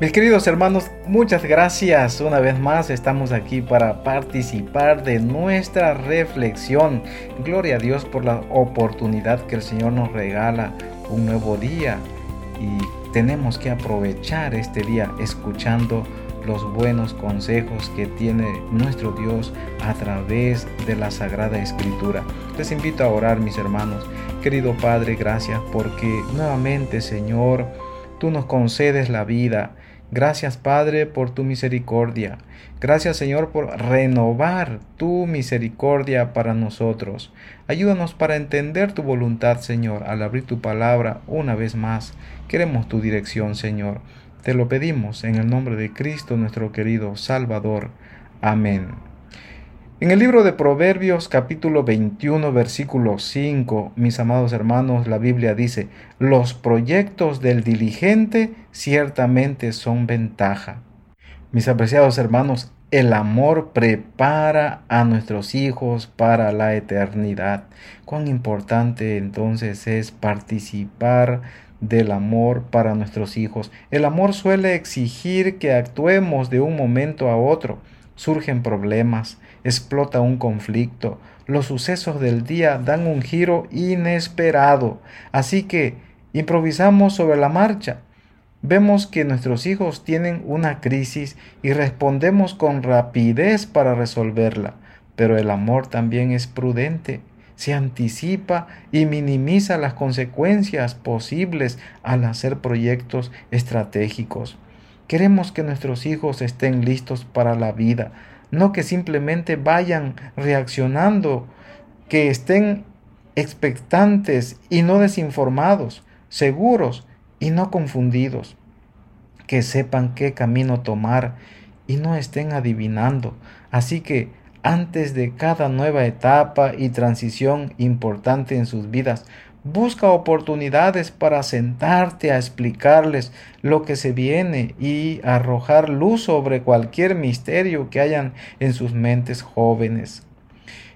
Mis queridos hermanos, muchas gracias. Una vez más estamos aquí para participar de nuestra reflexión. Gloria a Dios por la oportunidad que el Señor nos regala, un nuevo día. Y tenemos que aprovechar este día escuchando los buenos consejos que tiene nuestro Dios a través de la Sagrada Escritura. Les invito a orar, mis hermanos. Querido Padre, gracias porque nuevamente, Señor, tú nos concedes la vida Gracias Padre por tu misericordia. Gracias Señor por renovar tu misericordia para nosotros. Ayúdanos para entender tu voluntad Señor al abrir tu palabra una vez más. Queremos tu dirección Señor. Te lo pedimos en el nombre de Cristo nuestro querido Salvador. Amén. En el libro de Proverbios capítulo 21 versículo 5, mis amados hermanos, la Biblia dice, los proyectos del diligente ciertamente son ventaja. Mis apreciados hermanos, el amor prepara a nuestros hijos para la eternidad. Cuán importante entonces es participar del amor para nuestros hijos. El amor suele exigir que actuemos de un momento a otro surgen problemas, explota un conflicto, los sucesos del día dan un giro inesperado, así que improvisamos sobre la marcha. Vemos que nuestros hijos tienen una crisis y respondemos con rapidez para resolverla, pero el amor también es prudente, se anticipa y minimiza las consecuencias posibles al hacer proyectos estratégicos. Queremos que nuestros hijos estén listos para la vida, no que simplemente vayan reaccionando, que estén expectantes y no desinformados, seguros y no confundidos, que sepan qué camino tomar y no estén adivinando. Así que antes de cada nueva etapa y transición importante en sus vidas, Busca oportunidades para sentarte a explicarles lo que se viene y arrojar luz sobre cualquier misterio que hayan en sus mentes jóvenes.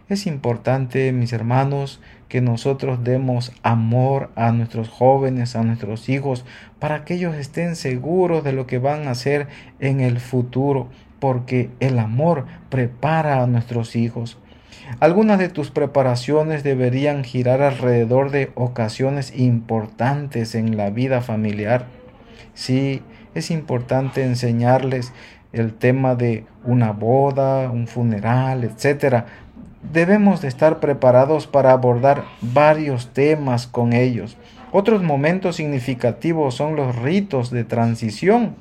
Es importante, mis hermanos, que nosotros demos amor a nuestros jóvenes, a nuestros hijos, para que ellos estén seguros de lo que van a hacer en el futuro, porque el amor prepara a nuestros hijos. Algunas de tus preparaciones deberían girar alrededor de ocasiones importantes en la vida familiar. Sí, es importante enseñarles el tema de una boda, un funeral, etc. Debemos de estar preparados para abordar varios temas con ellos. Otros momentos significativos son los ritos de transición.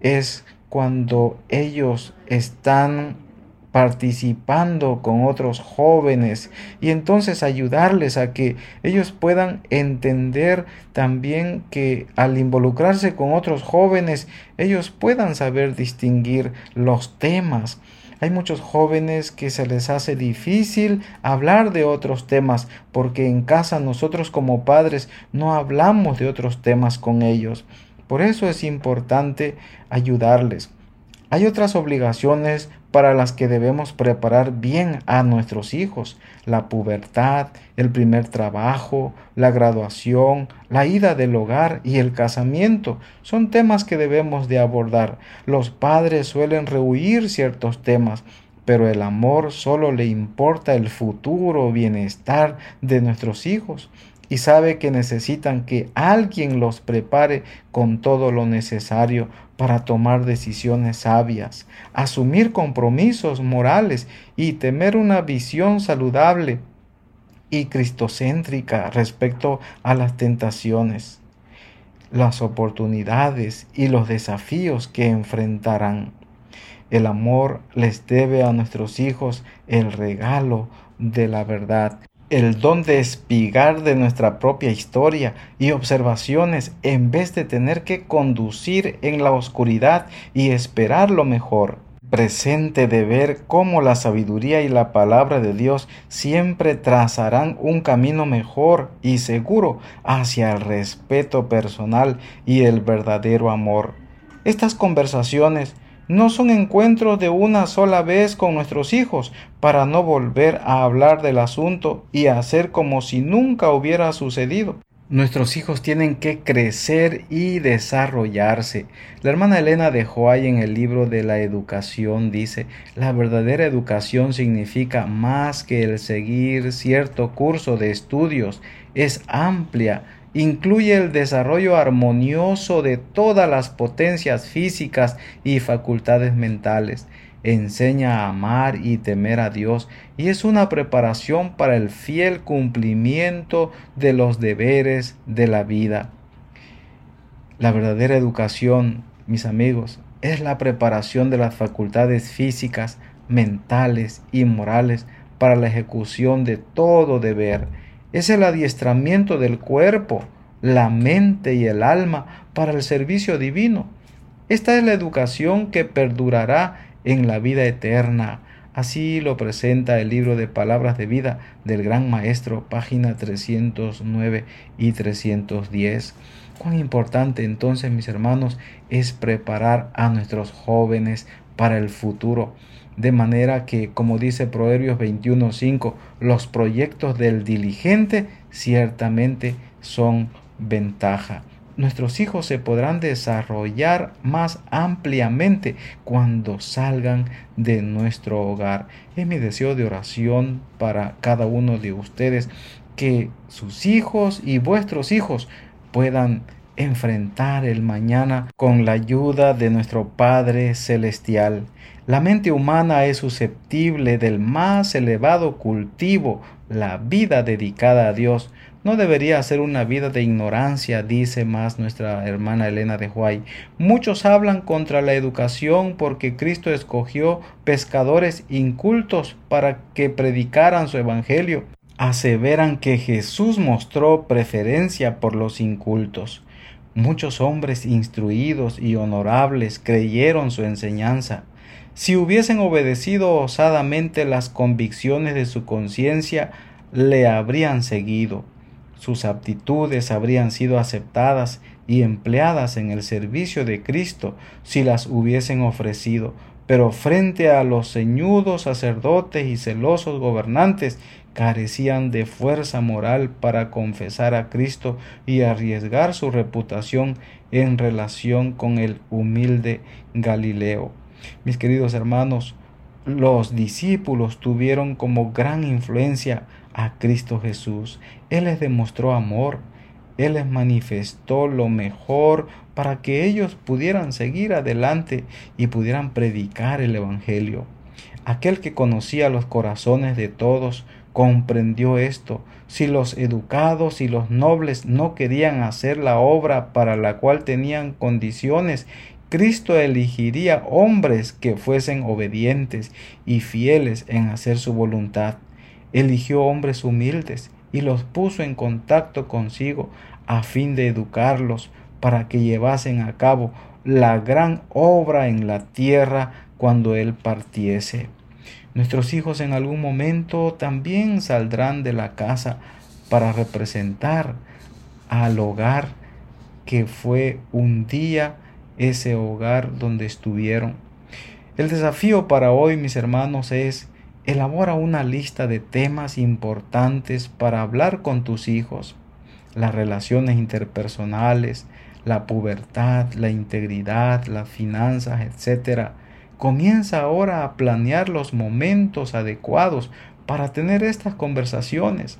Es cuando ellos están participando con otros jóvenes y entonces ayudarles a que ellos puedan entender también que al involucrarse con otros jóvenes ellos puedan saber distinguir los temas. Hay muchos jóvenes que se les hace difícil hablar de otros temas porque en casa nosotros como padres no hablamos de otros temas con ellos. Por eso es importante ayudarles. Hay otras obligaciones para las que debemos preparar bien a nuestros hijos, la pubertad, el primer trabajo, la graduación, la ida del hogar y el casamiento. Son temas que debemos de abordar. Los padres suelen rehuir ciertos temas, pero el amor solo le importa el futuro bienestar de nuestros hijos y sabe que necesitan que alguien los prepare con todo lo necesario para tomar decisiones sabias, asumir compromisos morales y tener una visión saludable y cristocéntrica respecto a las tentaciones, las oportunidades y los desafíos que enfrentarán. El amor les debe a nuestros hijos el regalo de la verdad el don de espigar de nuestra propia historia y observaciones en vez de tener que conducir en la oscuridad y esperar lo mejor. Presente de ver cómo la sabiduría y la palabra de Dios siempre trazarán un camino mejor y seguro hacia el respeto personal y el verdadero amor. Estas conversaciones no son encuentros de una sola vez con nuestros hijos para no volver a hablar del asunto y hacer como si nunca hubiera sucedido. Nuestros hijos tienen que crecer y desarrollarse. La hermana Elena de Joay en el libro de la educación dice, la verdadera educación significa más que el seguir cierto curso de estudios, es amplia, incluye el desarrollo armonioso de todas las potencias físicas y facultades mentales enseña a amar y temer a Dios y es una preparación para el fiel cumplimiento de los deberes de la vida. La verdadera educación, mis amigos, es la preparación de las facultades físicas, mentales y morales para la ejecución de todo deber. Es el adiestramiento del cuerpo, la mente y el alma para el servicio divino. Esta es la educación que perdurará en la vida eterna. Así lo presenta el libro de Palabras de Vida del Gran Maestro, página 309 y 310. Cuán importante entonces, mis hermanos, es preparar a nuestros jóvenes para el futuro. De manera que, como dice Proverbios 21.5, los proyectos del diligente ciertamente son ventaja nuestros hijos se podrán desarrollar más ampliamente cuando salgan de nuestro hogar. Es mi deseo de oración para cada uno de ustedes que sus hijos y vuestros hijos puedan enfrentar el mañana con la ayuda de nuestro Padre Celestial. La mente humana es susceptible del más elevado cultivo, la vida dedicada a Dios. No debería ser una vida de ignorancia, dice más nuestra hermana Elena de Huay. Muchos hablan contra la educación porque Cristo escogió pescadores incultos para que predicaran su evangelio. Aseveran que Jesús mostró preferencia por los incultos. Muchos hombres instruidos y honorables creyeron su enseñanza. Si hubiesen obedecido osadamente las convicciones de su conciencia, le habrían seguido sus aptitudes habrían sido aceptadas y empleadas en el servicio de Cristo si las hubiesen ofrecido, pero frente a los ceñudos sacerdotes y celosos gobernantes carecían de fuerza moral para confesar a Cristo y arriesgar su reputación en relación con el humilde Galileo. Mis queridos hermanos, los discípulos tuvieron como gran influencia a Cristo Jesús. Él les demostró amor, Él les manifestó lo mejor para que ellos pudieran seguir adelante y pudieran predicar el Evangelio. Aquel que conocía los corazones de todos comprendió esto. Si los educados y los nobles no querían hacer la obra para la cual tenían condiciones, Cristo elegiría hombres que fuesen obedientes y fieles en hacer su voluntad eligió hombres humildes y los puso en contacto consigo a fin de educarlos para que llevasen a cabo la gran obra en la tierra cuando Él partiese. Nuestros hijos en algún momento también saldrán de la casa para representar al hogar que fue un día ese hogar donde estuvieron. El desafío para hoy, mis hermanos, es Elabora una lista de temas importantes para hablar con tus hijos. Las relaciones interpersonales, la pubertad, la integridad, las finanzas, etc. Comienza ahora a planear los momentos adecuados para tener estas conversaciones.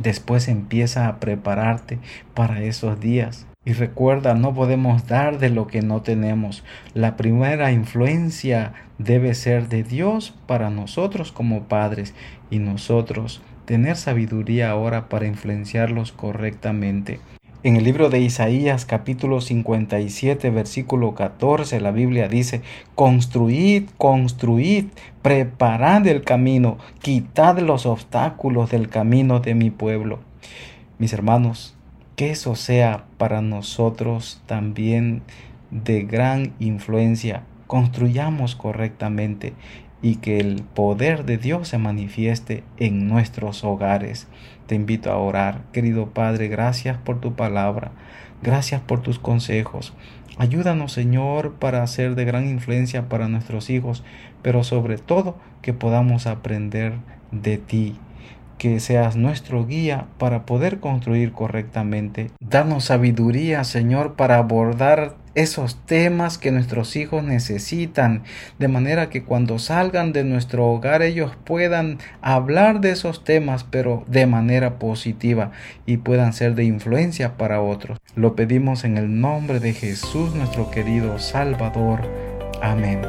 Después empieza a prepararte para esos días. Y recuerda, no podemos dar de lo que no tenemos. La primera influencia debe ser de Dios para nosotros como padres y nosotros tener sabiduría ahora para influenciarlos correctamente. En el libro de Isaías capítulo 57 versículo 14 la Biblia dice, construid, construid, preparad el camino, quitad los obstáculos del camino de mi pueblo. Mis hermanos, que eso sea para nosotros también de gran influencia. Construyamos correctamente y que el poder de Dios se manifieste en nuestros hogares. Te invito a orar. Querido Padre, gracias por tu palabra. Gracias por tus consejos. Ayúdanos, Señor, para ser de gran influencia para nuestros hijos, pero sobre todo que podamos aprender de ti que seas nuestro guía para poder construir correctamente. Danos sabiduría, Señor, para abordar esos temas que nuestros hijos necesitan, de manera que cuando salgan de nuestro hogar ellos puedan hablar de esos temas, pero de manera positiva y puedan ser de influencia para otros. Lo pedimos en el nombre de Jesús, nuestro querido Salvador. Amén.